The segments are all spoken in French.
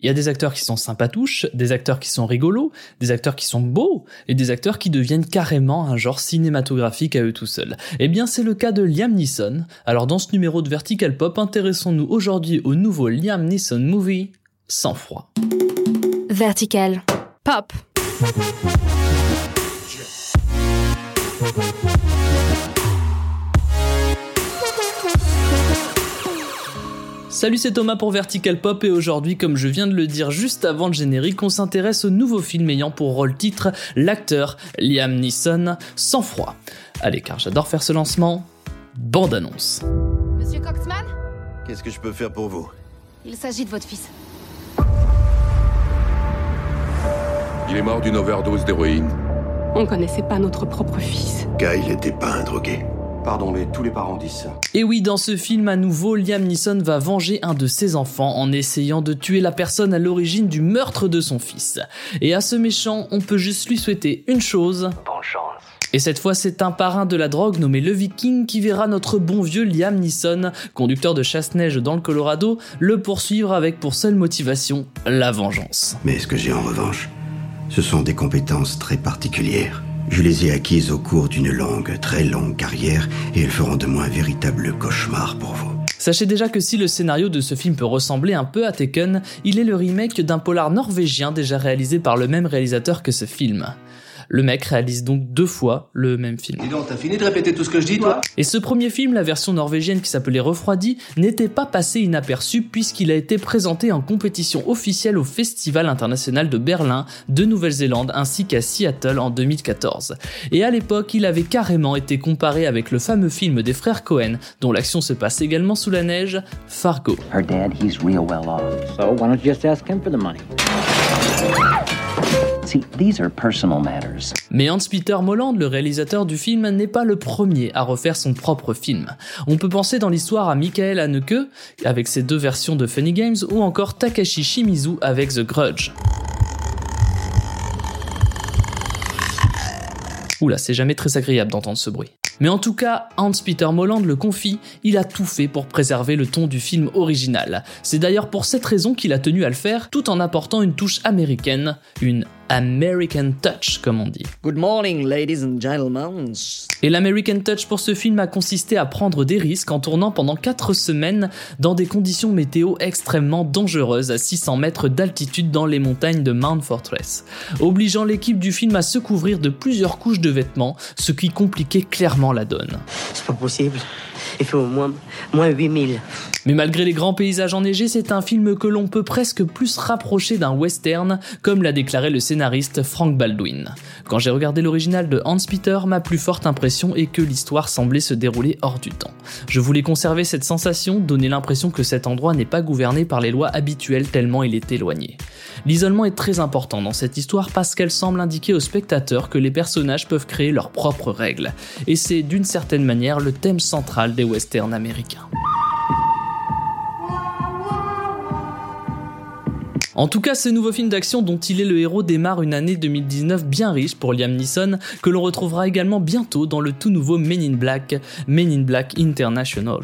Il y a des acteurs qui sont sympatouches, des acteurs qui sont rigolos, des acteurs qui sont beaux, et des acteurs qui deviennent carrément un genre cinématographique à eux tout seuls. Eh bien, c'est le cas de Liam Neeson. Alors, dans ce numéro de Vertical Pop, intéressons-nous aujourd'hui au nouveau Liam Neeson movie, Sans froid. Vertical Pop. Salut, c'est Thomas pour Vertical Pop et aujourd'hui, comme je viens de le dire juste avant le générique, on s'intéresse au nouveau film ayant pour rôle titre l'acteur Liam Neeson, Sans froid. Allez, car j'adore faire ce lancement. Bande annonce. Monsieur Coxman? Qu'est-ce que je peux faire pour vous? Il s'agit de votre fils. Il est mort d'une overdose d'héroïne. On connaissait pas notre propre fils. Kyle n'était pas un drogué. Pardon, mais tous les parents disent ça. Et oui, dans ce film à nouveau, Liam Neeson va venger un de ses enfants en essayant de tuer la personne à l'origine du meurtre de son fils. Et à ce méchant, on peut juste lui souhaiter une chose. Bonne chance. Et cette fois, c'est un parrain de la drogue nommé le Viking qui verra notre bon vieux Liam Neeson, conducteur de chasse-neige dans le Colorado, le poursuivre avec pour seule motivation la vengeance. Mais ce que j'ai en revanche, ce sont des compétences très particulières. Je les ai acquises au cours d'une longue, très longue carrière et elles feront de moi un véritable cauchemar pour vous. Sachez déjà que si le scénario de ce film peut ressembler un peu à Taken, il est le remake d'un polar norvégien déjà réalisé par le même réalisateur que ce film. Le mec réalise donc deux fois le même film. Dis donc, t'as fini de répéter tout ce que je dis, toi? Et ce premier film, la version norvégienne qui s'appelait Refroidi, n'était pas passé inaperçu puisqu'il a été présenté en compétition officielle au Festival international de Berlin, de Nouvelle-Zélande ainsi qu'à Seattle en 2014. Et à l'époque, il avait carrément été comparé avec le fameux film des frères Cohen, dont l'action se passe également sous la neige, Fargo. Her dad, he's real well off. So why don't you just ask him for the money? These are personal matters. Mais Hans-Peter Molland, le réalisateur du film, n'est pas le premier à refaire son propre film. On peut penser dans l'histoire à Michael Haneke, avec ses deux versions de Funny Games, ou encore Takashi Shimizu avec The Grudge. Oula, c'est jamais très agréable d'entendre ce bruit. Mais en tout cas, Hans-Peter Molland le confie, il a tout fait pour préserver le ton du film original. C'est d'ailleurs pour cette raison qu'il a tenu à le faire, tout en apportant une touche américaine, une American Touch, comme on dit. Good morning, ladies and gentlemen. Et l'American Touch pour ce film a consisté à prendre des risques en tournant pendant 4 semaines dans des conditions météo extrêmement dangereuses à 600 mètres d'altitude dans les montagnes de Mount Fortress, obligeant l'équipe du film à se couvrir de plusieurs couches de vêtements, ce qui compliquait clairement la donne. C'est pas possible. Il fait au moins, moins 8000. Mais malgré les grands paysages enneigés, c'est un film que l'on peut presque plus rapprocher d'un western, comme l'a déclaré le scénariste Frank Baldwin. Quand j'ai regardé l'original de Hans Peter, ma plus forte impression est que l'histoire semblait se dérouler hors du temps. Je voulais conserver cette sensation, donner l'impression que cet endroit n'est pas gouverné par les lois habituelles tellement il est éloigné. L'isolement est très important dans cette histoire parce qu'elle semble indiquer au spectateur que les personnages peuvent créer leurs propres règles. Et c'est d'une certaine manière le thème central des westerns américains. En tout cas, ce nouveau film d'action dont il est le héros démarre une année 2019 bien riche pour Liam Neeson, que l'on retrouvera également bientôt dans le tout nouveau Men in Black, Men in Black International.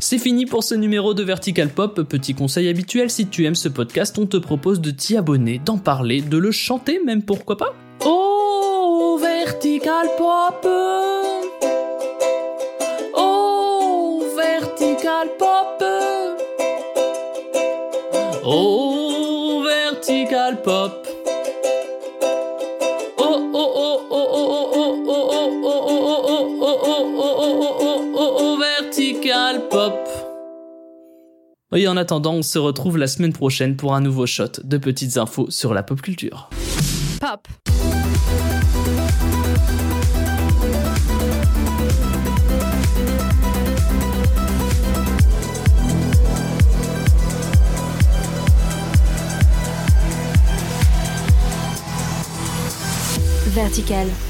C'est fini pour ce numéro de Vertical Pop. Petit conseil habituel, si tu aimes ce podcast, on te propose de t'y abonner, d'en parler, de le chanter même, pourquoi pas? Vertical Pop Oh, Vertical Pop Oh, Vertical Pop Oh, oh, oh, oh, oh, oh, oh, oh, oh, oh, oh, oh, oh, oh, oh, oh, oh, Vertical Pop et en attendant, on se retrouve la semaine prochaine pour un nouveau shot de petites infos sur la pop culture. Pop. Vertical.